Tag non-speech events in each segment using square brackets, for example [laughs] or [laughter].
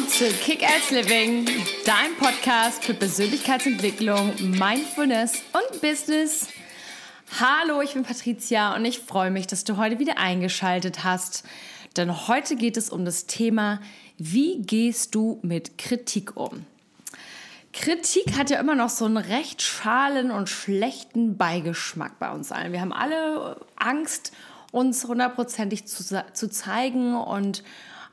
willkommen zu Kick-Ass Living, dein Podcast für Persönlichkeitsentwicklung, Mindfulness und Business. Hallo, ich bin Patricia und ich freue mich, dass du heute wieder eingeschaltet hast. Denn heute geht es um das Thema, wie gehst du mit Kritik um? Kritik hat ja immer noch so einen recht schalen und schlechten Beigeschmack bei uns allen. Wir haben alle Angst, uns hundertprozentig zu, zu zeigen und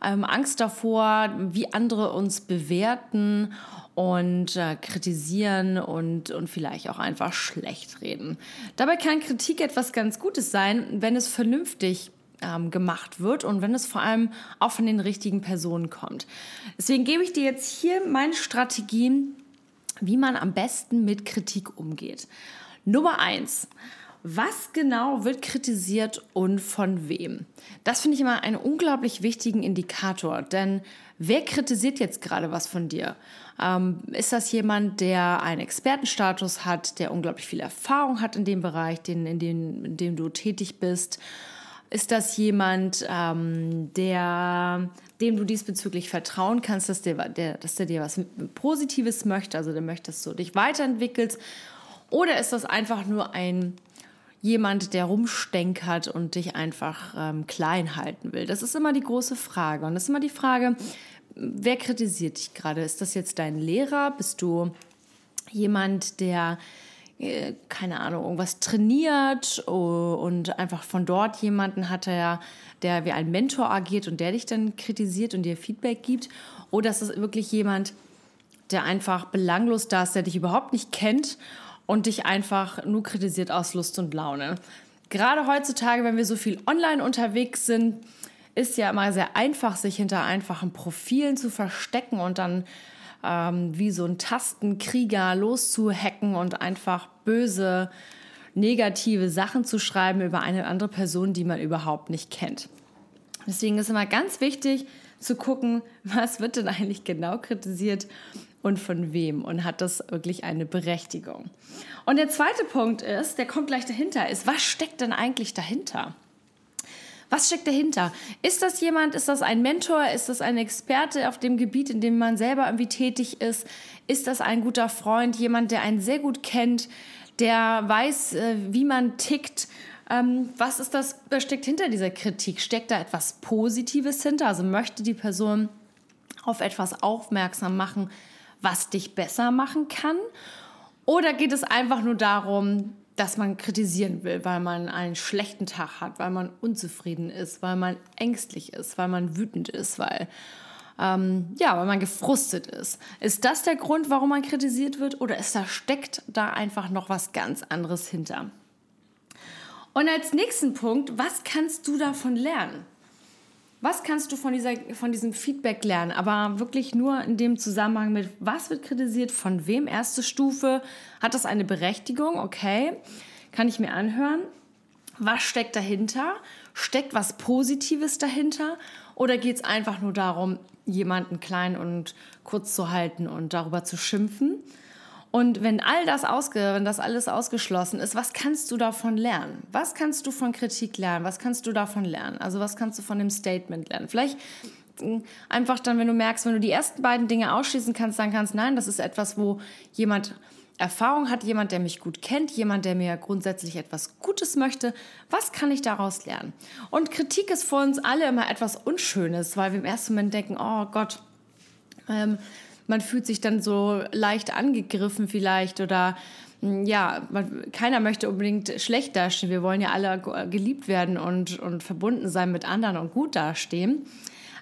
ähm, Angst davor, wie andere uns bewerten und äh, kritisieren und, und vielleicht auch einfach schlecht reden. Dabei kann Kritik etwas ganz Gutes sein, wenn es vernünftig ähm, gemacht wird und wenn es vor allem auch von den richtigen Personen kommt. Deswegen gebe ich dir jetzt hier meine Strategien, wie man am besten mit Kritik umgeht. Nummer eins. Was genau wird kritisiert und von wem? Das finde ich immer einen unglaublich wichtigen Indikator, denn wer kritisiert jetzt gerade was von dir? Ähm, ist das jemand, der einen Expertenstatus hat, der unglaublich viel Erfahrung hat in dem Bereich, den, in, dem, in dem du tätig bist? Ist das jemand, ähm, der, dem du diesbezüglich vertrauen kannst, dass der, der, dass der dir was Positives möchte, also der möchte, dass du dich weiterentwickelst? Oder ist das einfach nur ein jemand, der rumstenkert und dich einfach ähm, klein halten will? Das ist immer die große Frage. Und das ist immer die Frage, wer kritisiert dich gerade? Ist das jetzt dein Lehrer? Bist du jemand, der äh, keine Ahnung, irgendwas trainiert und einfach von dort jemanden hat, der, der wie ein Mentor agiert und der dich dann kritisiert und dir Feedback gibt. Oder ist es wirklich jemand, der einfach belanglos da ist, der dich überhaupt nicht kennt und dich einfach nur kritisiert aus Lust und Laune. Gerade heutzutage, wenn wir so viel online unterwegs sind, ist ja immer sehr einfach, sich hinter einfachen Profilen zu verstecken und dann ähm, wie so ein Tastenkrieger loszuhacken und einfach böse, negative Sachen zu schreiben über eine andere Person, die man überhaupt nicht kennt. Deswegen ist immer ganz wichtig zu gucken, [laughs] was wird denn eigentlich genau kritisiert und von wem und hat das wirklich eine Berechtigung. Und der zweite Punkt ist, der kommt gleich dahinter, ist, was steckt denn eigentlich dahinter? Was steckt dahinter? Ist das jemand, ist das ein Mentor, ist das ein Experte auf dem Gebiet, in dem man selber irgendwie tätig ist? Ist das ein guter Freund, jemand, der einen sehr gut kennt, der weiß, äh, wie man tickt? Ähm, was ist das, was steckt hinter dieser Kritik? Steckt da etwas Positives hinter? Also möchte die Person auf etwas aufmerksam machen, was dich besser machen kann? Oder geht es einfach nur darum, dass man kritisieren will, weil man einen schlechten Tag hat, weil man unzufrieden ist, weil man ängstlich ist, weil man wütend ist, weil ähm, ja, weil man gefrustet ist. Ist das der Grund, warum man kritisiert wird, oder ist da steckt da einfach noch was ganz anderes hinter? Und als nächsten Punkt, was kannst du davon lernen? Was kannst du von, dieser, von diesem Feedback lernen? Aber wirklich nur in dem Zusammenhang mit, was wird kritisiert, von wem? Erste Stufe, hat das eine Berechtigung? Okay, kann ich mir anhören. Was steckt dahinter? Steckt was Positives dahinter? Oder geht es einfach nur darum, jemanden klein und kurz zu halten und darüber zu schimpfen? Und wenn all das ausge, wenn das alles ausgeschlossen ist, was kannst du davon lernen? Was kannst du von Kritik lernen? Was kannst du davon lernen? Also was kannst du von dem Statement lernen? Vielleicht hm, einfach dann, wenn du merkst, wenn du die ersten beiden Dinge ausschließen kannst, dann kannst, nein, das ist etwas, wo jemand Erfahrung hat, jemand, der mich gut kennt, jemand, der mir grundsätzlich etwas Gutes möchte. Was kann ich daraus lernen? Und Kritik ist für uns alle immer etwas Unschönes, weil wir im ersten Moment denken, oh Gott, ähm, man fühlt sich dann so leicht angegriffen vielleicht oder hm, ja, man, keiner möchte unbedingt schlecht dastehen. Wir wollen ja alle geliebt werden und, und verbunden sein mit anderen und gut dastehen.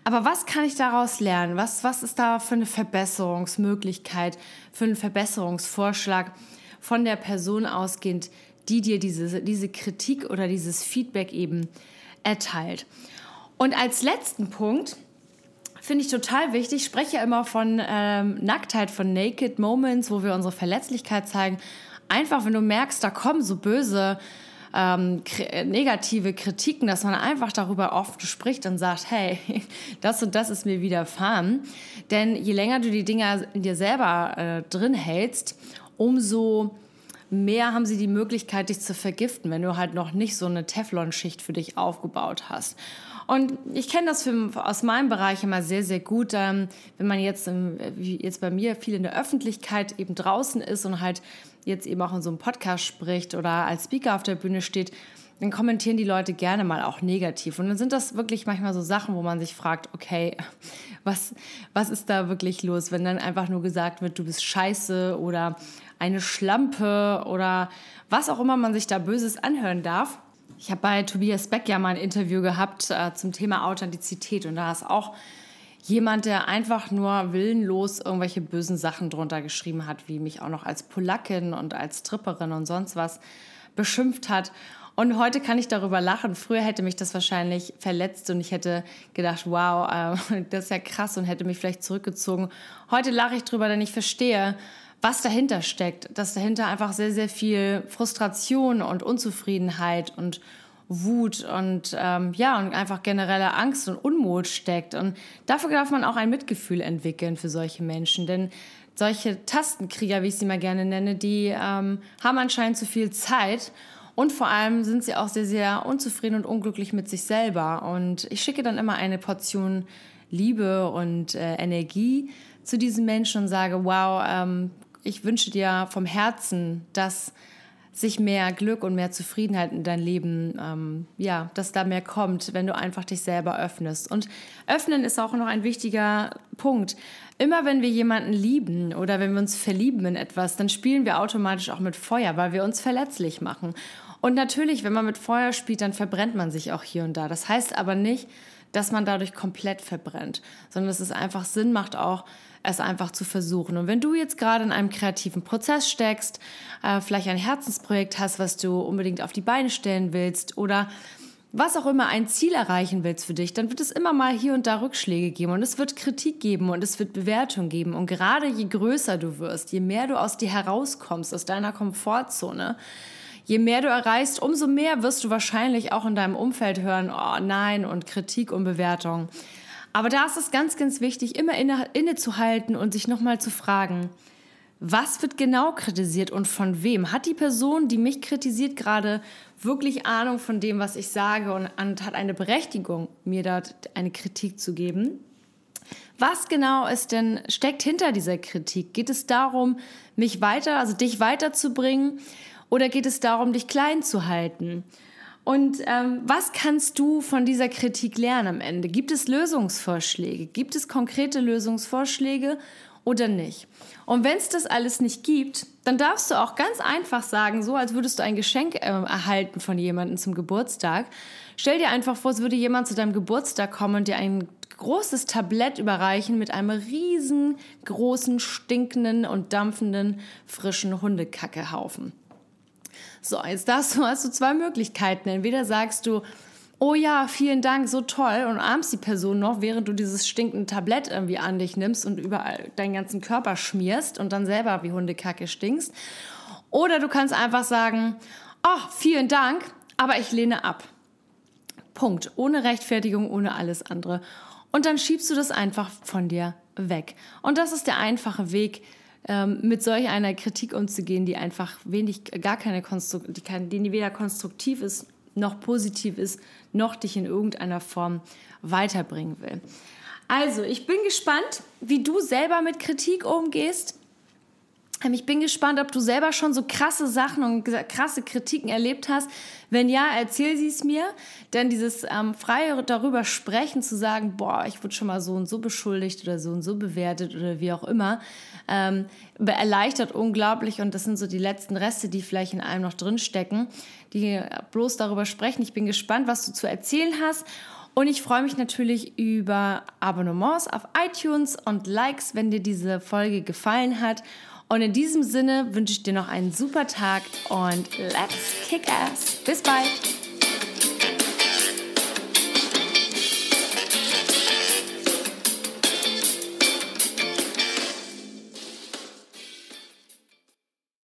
Aber was kann ich daraus lernen? Was, was ist da für eine Verbesserungsmöglichkeit, für einen Verbesserungsvorschlag von der Person ausgehend, die dir diese, diese Kritik oder dieses Feedback eben erteilt? Und als letzten Punkt, finde ich total wichtig. Ich spreche ja immer von ähm, Nacktheit, von Naked Moments, wo wir unsere Verletzlichkeit zeigen. Einfach, wenn du merkst, da kommen so böse, ähm, negative Kritiken, dass man einfach darüber oft spricht und sagt, hey, [laughs] das und das ist mir widerfahren. Denn je länger du die Dinger in dir selber äh, drin hältst, umso mehr haben sie die Möglichkeit, dich zu vergiften, wenn du halt noch nicht so eine Teflonschicht für dich aufgebaut hast. Und ich kenne das für, aus meinem Bereich immer sehr, sehr gut, ähm, wenn man jetzt, im, wie jetzt bei mir, viel in der Öffentlichkeit eben draußen ist und halt jetzt eben auch in so einem Podcast spricht oder als Speaker auf der Bühne steht, dann kommentieren die Leute gerne mal auch negativ. Und dann sind das wirklich manchmal so Sachen, wo man sich fragt, okay, [laughs] was, was ist da wirklich los, wenn dann einfach nur gesagt wird, du bist scheiße oder eine Schlampe oder was auch immer man sich da Böses anhören darf. Ich habe bei Tobias Beck ja mal ein Interview gehabt äh, zum Thema Authentizität und da ist auch jemand, der einfach nur willenlos irgendwelche bösen Sachen drunter geschrieben hat, wie mich auch noch als Polackin und als Tripperin und sonst was beschimpft hat. Und heute kann ich darüber lachen. Früher hätte mich das wahrscheinlich verletzt und ich hätte gedacht, wow, äh, [laughs] das ist ja krass und hätte mich vielleicht zurückgezogen. Heute lache ich drüber, denn ich verstehe, was dahinter steckt. Dass dahinter einfach sehr, sehr viel Frustration und Unzufriedenheit und Wut und ähm, ja und einfach generelle Angst und Unmut steckt und dafür darf man auch ein Mitgefühl entwickeln für solche Menschen, denn solche Tastenkrieger, wie ich sie mal gerne nenne, die ähm, haben anscheinend zu viel Zeit und vor allem sind sie auch sehr, sehr unzufrieden und unglücklich mit sich selber. Und ich schicke dann immer eine Portion Liebe und äh, Energie zu diesen Menschen und sage, wow, ähm, ich wünsche dir vom Herzen, dass sich mehr Glück und mehr Zufriedenheit in dein Leben, ähm, ja, dass da mehr kommt, wenn du einfach dich selber öffnest. Und öffnen ist auch noch ein wichtiger Punkt. Immer wenn wir jemanden lieben oder wenn wir uns verlieben in etwas, dann spielen wir automatisch auch mit Feuer, weil wir uns verletzlich machen. Und natürlich, wenn man mit Feuer spielt, dann verbrennt man sich auch hier und da. Das heißt aber nicht, dass man dadurch komplett verbrennt, sondern dass es einfach Sinn macht, auch es einfach zu versuchen. Und wenn du jetzt gerade in einem kreativen Prozess steckst, äh, vielleicht ein Herzensprojekt hast, was du unbedingt auf die Beine stellen willst oder was auch immer ein Ziel erreichen willst für dich, dann wird es immer mal hier und da Rückschläge geben und es wird Kritik geben und es wird Bewertung geben. Und gerade je größer du wirst, je mehr du aus dir herauskommst, aus deiner Komfortzone, je mehr du erreichst, umso mehr wirst du wahrscheinlich auch in deinem Umfeld hören, oh nein und Kritik und Bewertung. Aber da ist es ganz, ganz wichtig, immer inne, innezuhalten und sich nochmal zu fragen, was wird genau kritisiert und von wem? Hat die Person, die mich kritisiert, gerade wirklich Ahnung von dem, was ich sage und, und hat eine Berechtigung, mir dort eine Kritik zu geben? Was genau ist denn, steckt hinter dieser Kritik? Geht es darum, mich weiter, also dich weiterzubringen? Oder geht es darum, dich klein zu halten? Und ähm, was kannst du von dieser Kritik lernen am Ende? Gibt es Lösungsvorschläge? Gibt es konkrete Lösungsvorschläge oder nicht? Und wenn es das alles nicht gibt, dann darfst du auch ganz einfach sagen, so als würdest du ein Geschenk äh, erhalten von jemandem zum Geburtstag. Stell dir einfach vor, es würde jemand zu deinem Geburtstag kommen und dir ein großes Tablett überreichen mit einem riesengroßen, stinkenden und dampfenden, frischen Hundekackehaufen. So, jetzt darfst du, hast du zwei Möglichkeiten. Entweder sagst du, oh ja, vielen Dank, so toll, und armst die Person noch, während du dieses stinkende Tablett irgendwie an dich nimmst und überall deinen ganzen Körper schmierst und dann selber wie Hundekacke stinkst. Oder du kannst einfach sagen, oh, vielen Dank, aber ich lehne ab. Punkt. Ohne Rechtfertigung, ohne alles andere. Und dann schiebst du das einfach von dir weg. Und das ist der einfache Weg, ähm, mit solch einer Kritik umzugehen, die einfach wenig, gar keine Konstruktion, die, kann, die weder konstruktiv ist, noch positiv ist, noch dich in irgendeiner Form weiterbringen will. Also, ich bin gespannt, wie du selber mit Kritik umgehst. Ich bin gespannt, ob du selber schon so krasse Sachen und krasse Kritiken erlebt hast. Wenn ja, erzähl sie es mir. Denn dieses ähm, freie darüber sprechen, zu sagen, boah, ich wurde schon mal so und so beschuldigt oder so und so bewertet oder wie auch immer, ähm, erleichtert unglaublich. Und das sind so die letzten Reste, die vielleicht in einem noch drinstecken, die bloß darüber sprechen. Ich bin gespannt, was du zu erzählen hast. Und ich freue mich natürlich über Abonnements auf iTunes und Likes, wenn dir diese Folge gefallen hat. Und in diesem Sinne wünsche ich dir noch einen super Tag und let's kick ass. Bis bald.